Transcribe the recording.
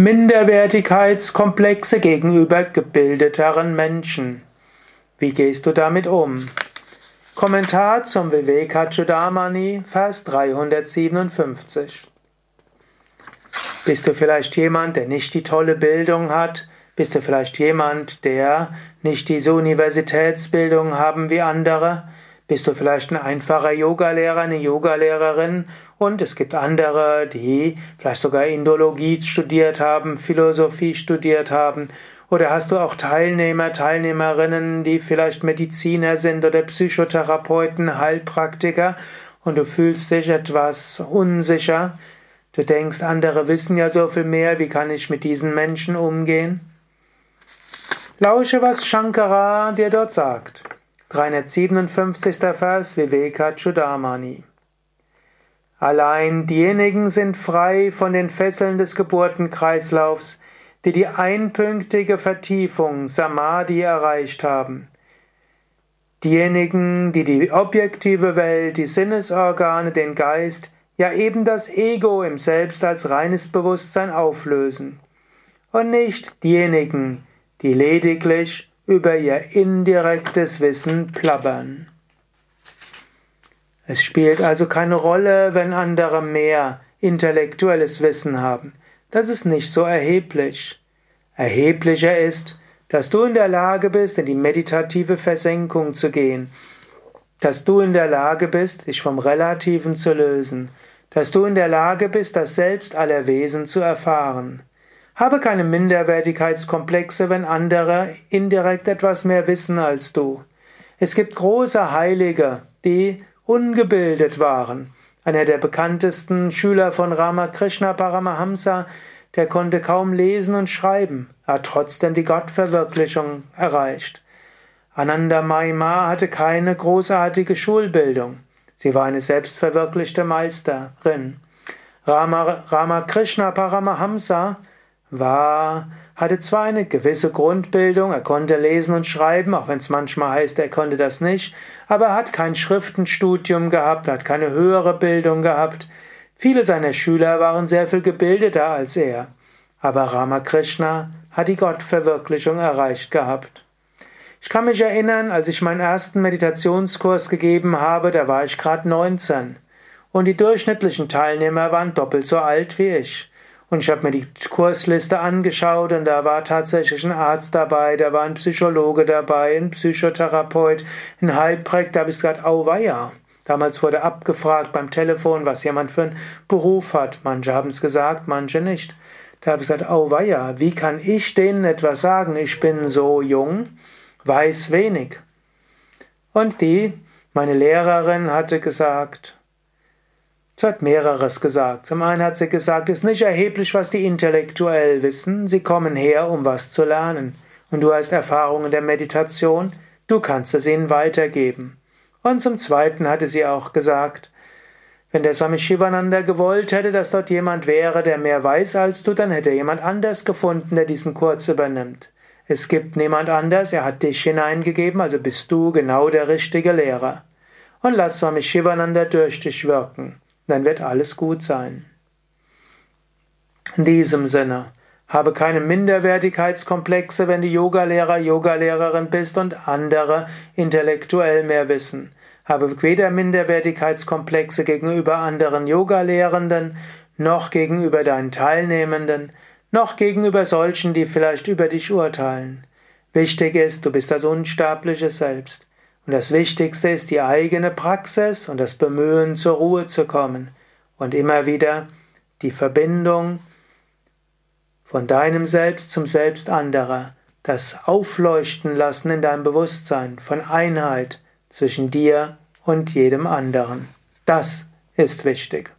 Minderwertigkeitskomplexe gegenüber gebildeteren Menschen. Wie gehst du damit um? Kommentar zum Vivekachudamani, Vers 357. Bist du vielleicht jemand, der nicht die tolle Bildung hat? Bist du vielleicht jemand, der nicht diese Universitätsbildung haben wie andere? Bist du vielleicht ein einfacher Yogalehrer, eine Yogalehrerin und es gibt andere, die vielleicht sogar Indologie studiert haben, Philosophie studiert haben oder hast du auch Teilnehmer, Teilnehmerinnen, die vielleicht Mediziner sind oder Psychotherapeuten, Heilpraktiker und du fühlst dich etwas unsicher. Du denkst, andere wissen ja so viel mehr, wie kann ich mit diesen Menschen umgehen? Lausche, was Shankara dir dort sagt. 357. Vers Vivekachudamani. Allein diejenigen sind frei von den Fesseln des Geburtenkreislaufs, die die einpünktige Vertiefung Samadhi erreicht haben. Diejenigen, die die objektive Welt, die Sinnesorgane, den Geist, ja eben das Ego im Selbst als reines Bewusstsein auflösen. Und nicht diejenigen, die lediglich über ihr indirektes Wissen plappern. Es spielt also keine Rolle, wenn andere mehr intellektuelles Wissen haben. Das ist nicht so erheblich. Erheblicher ist, dass du in der Lage bist, in die meditative Versenkung zu gehen, dass du in der Lage bist, dich vom Relativen zu lösen, dass du in der Lage bist, das Selbst aller Wesen zu erfahren. Habe keine Minderwertigkeitskomplexe, wenn andere indirekt etwas mehr wissen als du. Es gibt große Heilige, die ungebildet waren. Einer der bekanntesten Schüler von Ramakrishna Paramahamsa, der konnte kaum lesen und schreiben, hat trotzdem die Gottverwirklichung erreicht. Ananda Maima hatte keine großartige Schulbildung. Sie war eine selbstverwirklichte Meisterin. Rama, Ramakrishna Paramahamsa war, hatte zwar eine gewisse Grundbildung, er konnte lesen und schreiben, auch wenn es manchmal heißt, er konnte das nicht, aber er hat kein Schriftenstudium gehabt, hat keine höhere Bildung gehabt. Viele seiner Schüler waren sehr viel gebildeter als er. Aber Ramakrishna hat die Gottverwirklichung erreicht gehabt. Ich kann mich erinnern, als ich meinen ersten Meditationskurs gegeben habe, da war ich gerade 19. Und die durchschnittlichen Teilnehmer waren doppelt so alt wie ich. Und ich habe mir die Kursliste angeschaut und da war tatsächlich ein Arzt dabei, da war ein Psychologe dabei, ein Psychotherapeut, ein Heilpraktiker, da habe ich gesagt, auweia. Damals wurde abgefragt beim Telefon, was jemand für einen Beruf hat. Manche haben es gesagt, manche nicht. Da habe ich gesagt, auweia, wie kann ich denen etwas sagen? Ich bin so jung, weiß wenig. Und die, meine Lehrerin hatte gesagt, Sie hat mehreres gesagt. Zum einen hat sie gesagt, es ist nicht erheblich, was die intellektuell wissen. Sie kommen her, um was zu lernen. Und du hast Erfahrungen der Meditation. Du kannst es ihnen weitergeben. Und zum zweiten hatte sie auch gesagt, wenn der Swami Shivananda gewollt hätte, dass dort jemand wäre, der mehr weiß als du, dann hätte er jemand anders gefunden, der diesen Kurs übernimmt. Es gibt niemand anders, er hat dich hineingegeben, also bist du genau der richtige Lehrer. Und lass Swami Shivananda durch dich wirken dann wird alles gut sein. In diesem Sinne, habe keine Minderwertigkeitskomplexe, wenn du Yogalehrer, Yogalehrerin bist und andere intellektuell mehr wissen. Habe weder Minderwertigkeitskomplexe gegenüber anderen Yogalehrenden, noch gegenüber deinen Teilnehmenden, noch gegenüber solchen, die vielleicht über dich urteilen. Wichtig ist, du bist das unsterbliche Selbst. Und das Wichtigste ist die eigene Praxis und das Bemühen, zur Ruhe zu kommen und immer wieder die Verbindung von deinem Selbst zum Selbst anderer, das Aufleuchten lassen in deinem Bewusstsein von Einheit zwischen dir und jedem anderen. Das ist wichtig.